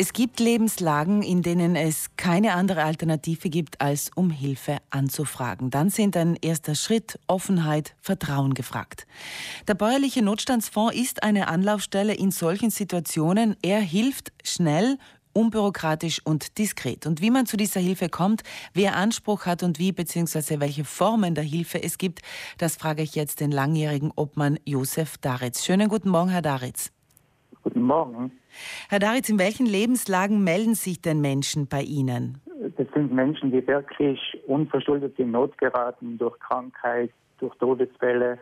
Es gibt Lebenslagen, in denen es keine andere Alternative gibt, als um Hilfe anzufragen. Dann sind ein erster Schritt Offenheit, Vertrauen gefragt. Der bäuerliche Notstandsfonds ist eine Anlaufstelle in solchen Situationen. Er hilft schnell, unbürokratisch und diskret. Und wie man zu dieser Hilfe kommt, wer Anspruch hat und wie bzw. welche Formen der Hilfe es gibt, das frage ich jetzt den langjährigen Obmann Josef Daritz. Schönen guten Morgen, Herr Daritz. Guten Morgen. Herr Daritz, in welchen Lebenslagen melden sich denn Menschen bei Ihnen? Das sind Menschen, die wirklich unverschuldet in Not geraten durch Krankheit, durch Todesfälle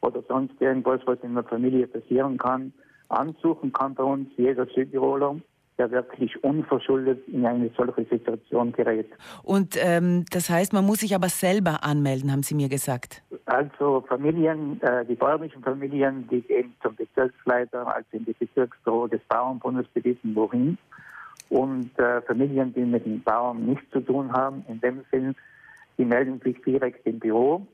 oder sonst irgendwas, was in der Familie passieren kann. Ansuchen kann bei uns jeder Südtiroler der wirklich unverschuldet in eine solche Situation gerät. Und ähm, das heißt, man muss sich aber selber anmelden, haben Sie mir gesagt. Also Familien, äh, die bäuerlichen Familien, die gehen zum Bezirksleiter, also in die Bezirksbüro des Bauernbundes, die wissen wohin. Und äh, Familien, die mit den Bauern nichts zu tun haben, in dem Sinn, die melden sich direkt im Büro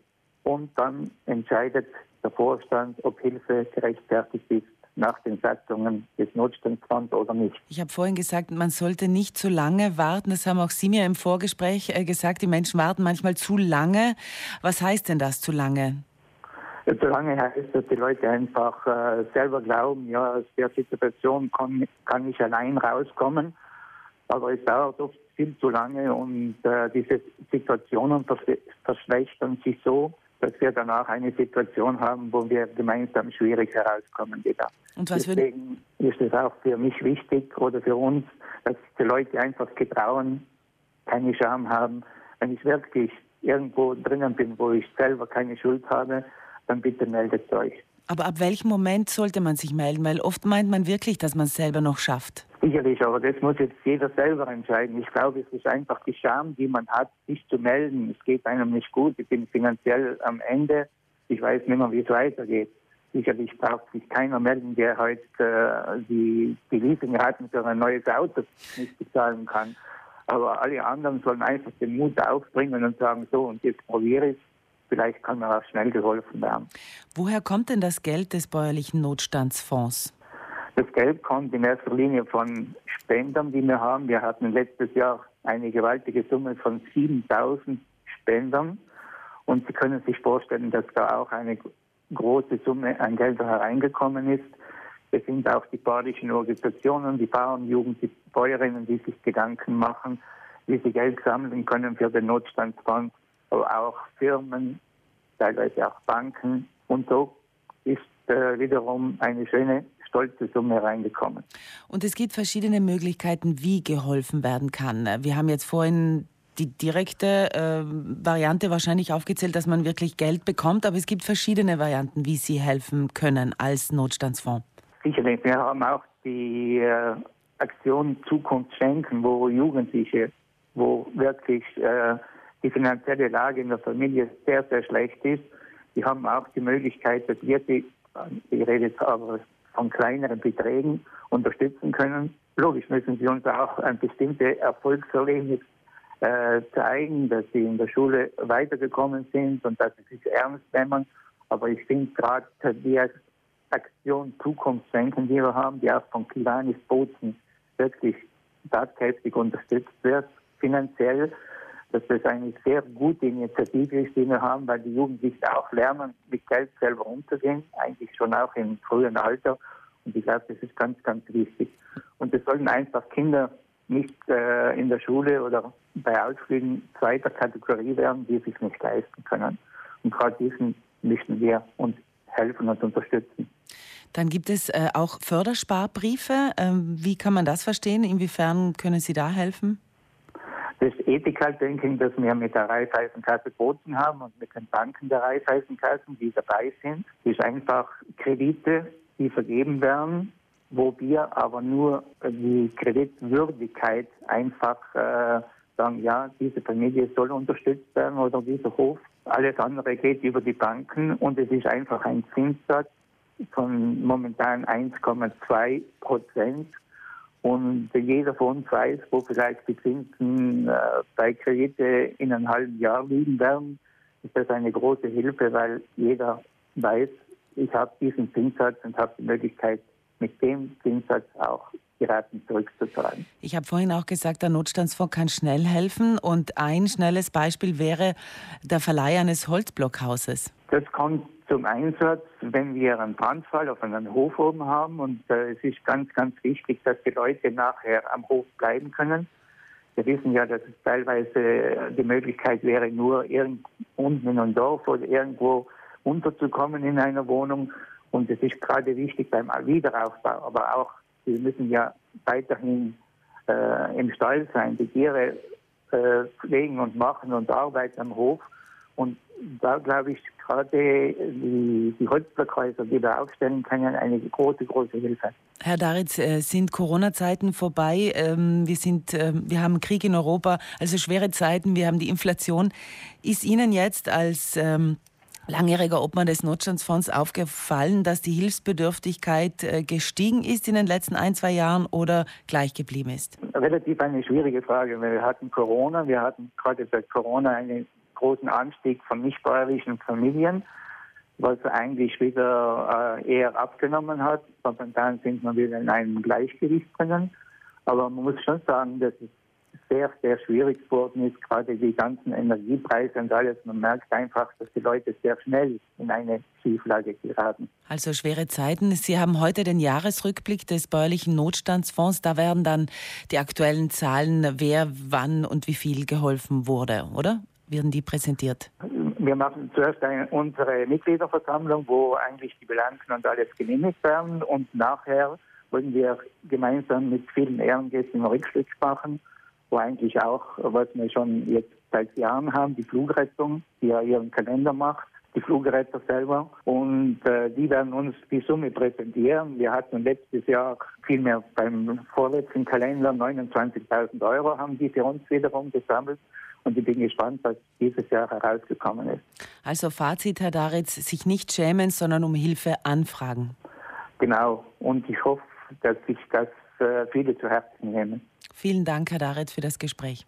und dann entscheidet der Vorstand, ob Hilfe gerechtfertigt ist nach den Satzungen des Notstandsfonds oder nicht. Ich habe vorhin gesagt, man sollte nicht zu lange warten. Das haben auch Sie mir im Vorgespräch äh, gesagt. Die Menschen warten manchmal zu lange. Was heißt denn das zu lange? Ja, zu lange heißt, dass die Leute einfach äh, selber glauben, ja, aus der Situation kann, kann ich allein rauskommen. Aber es dauert oft viel zu lange und äh, diese Situationen verschlechtern sich so, dass wir danach eine Situation haben, wo wir gemeinsam schwierig herauskommen wieder. Und was Deswegen ist es auch für mich wichtig oder für uns, dass die Leute einfach getrauen, keine Scham haben. Wenn ich wirklich irgendwo drinnen bin, wo ich selber keine Schuld habe, dann bitte meldet euch. Aber ab welchem Moment sollte man sich melden? Weil oft meint man wirklich, dass man es selber noch schafft. Sicherlich, aber das muss jetzt jeder selber entscheiden. Ich glaube, es ist einfach die Scham, die man hat, sich zu melden. Es geht einem nicht gut, ich bin finanziell am Ende. Ich weiß nicht mehr, wie es weitergeht. Sicherlich braucht sich keiner melden, der heute äh, die, die Leasingraten für ein neues Auto nicht bezahlen kann. Aber alle anderen sollen einfach den Mut aufbringen und sagen, so, und jetzt probiere ich Vielleicht kann mir auch schnell geholfen werden. Woher kommt denn das Geld des bäuerlichen Notstandsfonds? Das Geld kommt in erster Linie von Spendern, die wir haben. Wir hatten letztes Jahr eine gewaltige Summe von 7000 Spendern. Und Sie können sich vorstellen, dass da auch eine große Summe an Geld hereingekommen ist. Es sind auch die badischen Organisationen, die Bauernjugend, die Bäuerinnen, die sich Gedanken machen, wie sie Geld sammeln können für den Notstandsfonds aber auch Firmen, teilweise auch Banken. Und so ist äh, wiederum eine schöne, stolze Summe reingekommen. Und es gibt verschiedene Möglichkeiten, wie geholfen werden kann. Wir haben jetzt vorhin die direkte äh, Variante wahrscheinlich aufgezählt, dass man wirklich Geld bekommt, aber es gibt verschiedene Varianten, wie Sie helfen können als Notstandsfonds. Sicherlich, wir haben auch die äh, Aktion Zukunft schenken, wo Jugendliche, wo wirklich äh, die finanzielle Lage in der Familie sehr, sehr schlecht ist. Die haben auch die Möglichkeit, dass wir die, ich rede jetzt aber von kleineren Beträgen, unterstützen können. Logisch müssen sie uns auch ein bestimmtes Erfolgserlebnis äh, zeigen, dass sie in der Schule weitergekommen sind und dass sie sich ernst nehmen. Aber ich finde gerade die Aktion Zukunftsdenken, die wir haben, die auch von Kiwanis Bozen wirklich tatkräftig unterstützt wird, finanziell, dass das eine sehr gute Initiative ist, die wir haben, weil die Jugendlichen auch lernen, mit Geld selber umzugehen, eigentlich schon auch im frühen Alter. Und ich glaube, das ist ganz, ganz wichtig. Und es sollten einfach Kinder nicht äh, in der Schule oder bei Ausflügen zweiter Kategorie werden, die sich nicht leisten können. Und gerade diesen müssen wir uns helfen und unterstützen. Dann gibt es äh, auch Fördersparbriefe. Ähm, wie kann man das verstehen? Inwiefern können Sie da helfen? Das Ethical-Denken, das wir mit der Raiffeisenkasse Bozen haben und mit den Banken der Raiffeisenkassen, die dabei sind, ist einfach Kredite, die vergeben werden, wo wir aber nur die Kreditwürdigkeit einfach äh, sagen, ja, diese Familie soll unterstützt werden oder dieser Hof. Alles andere geht über die Banken und es ist einfach ein Zinssatz von momentan 1,2 Prozent und jeder von uns weiß, wo vielleicht die Zinsen äh, bei Kredite in einem halben Jahr liegen werden, ist das eine große Hilfe, weil jeder weiß, ich habe diesen Zinssatz und habe die Möglichkeit, mit dem Zinssatz auch die Raten zurückzuzahlen. Ich habe vorhin auch gesagt, der Notstandsfonds kann schnell helfen und ein schnelles Beispiel wäre der Verleih eines Holzblockhauses. Das kommt zum Einsatz, wenn wir einen Brandfall auf einem Hof oben haben und äh, es ist ganz, ganz wichtig, dass die Leute nachher am Hof bleiben können. Wir wissen ja, dass es teilweise die Möglichkeit wäre, nur irgend unten in einem Dorf oder irgendwo unterzukommen in einer Wohnung. Und es ist gerade wichtig beim Wiederaufbau, aber auch, wir müssen ja weiterhin äh, im Stall sein, die Tiere äh, pflegen und machen und arbeiten am Hof. Und da glaube ich gerade die, die Holzblockhäuser, die wir aufstellen können, eine große, große Hilfe. Herr Daritz, äh, sind Corona-Zeiten vorbei? Ähm, wir, sind, ähm, wir haben Krieg in Europa, also schwere Zeiten, wir haben die Inflation. Ist Ihnen jetzt als ähm, langjähriger Obmann des Notstandsfonds aufgefallen, dass die Hilfsbedürftigkeit äh, gestiegen ist in den letzten ein, zwei Jahren oder gleich geblieben ist? Relativ eine schwierige Frage. Wir hatten Corona, wir hatten gerade seit Corona einen großen Anstieg von nichtbäuerlichen Familien, was eigentlich wieder äh, eher abgenommen hat. Momentan sind wir wieder in einem Gleichgewicht drinnen. Aber man muss schon sagen, dass es sehr, sehr schwierig geworden ist, gerade die ganzen Energiepreise und alles. Man merkt einfach, dass die Leute sehr schnell in eine Schieflage geraten. Also schwere Zeiten. Sie haben heute den Jahresrückblick des bäuerlichen Notstandsfonds. Da werden dann die aktuellen Zahlen, wer, wann und wie viel geholfen wurde, oder? Werden die präsentiert? Wir machen zuerst eine, unsere Mitgliederversammlung, wo eigentlich die Bilanzen und alles genehmigt werden und nachher wollen wir gemeinsam mit vielen Ehrengästen Rückschluss machen wo eigentlich auch, was wir schon jetzt seit Jahren haben, die Flugrettung, die ja ihren Kalender macht, die Flugretter selber. Und äh, die werden uns die Summe präsentieren. Wir hatten letztes Jahr vielmehr beim vorletzten Kalender 29.000 Euro haben die für uns wiederum gesammelt. Und ich bin gespannt, was dieses Jahr herausgekommen ist. Also Fazit, Herr Daritz, sich nicht schämen, sondern um Hilfe anfragen. Genau. Und ich hoffe, dass sich das äh, viele zu Herzen nehmen. Vielen Dank, Herr Daritz, für das Gespräch.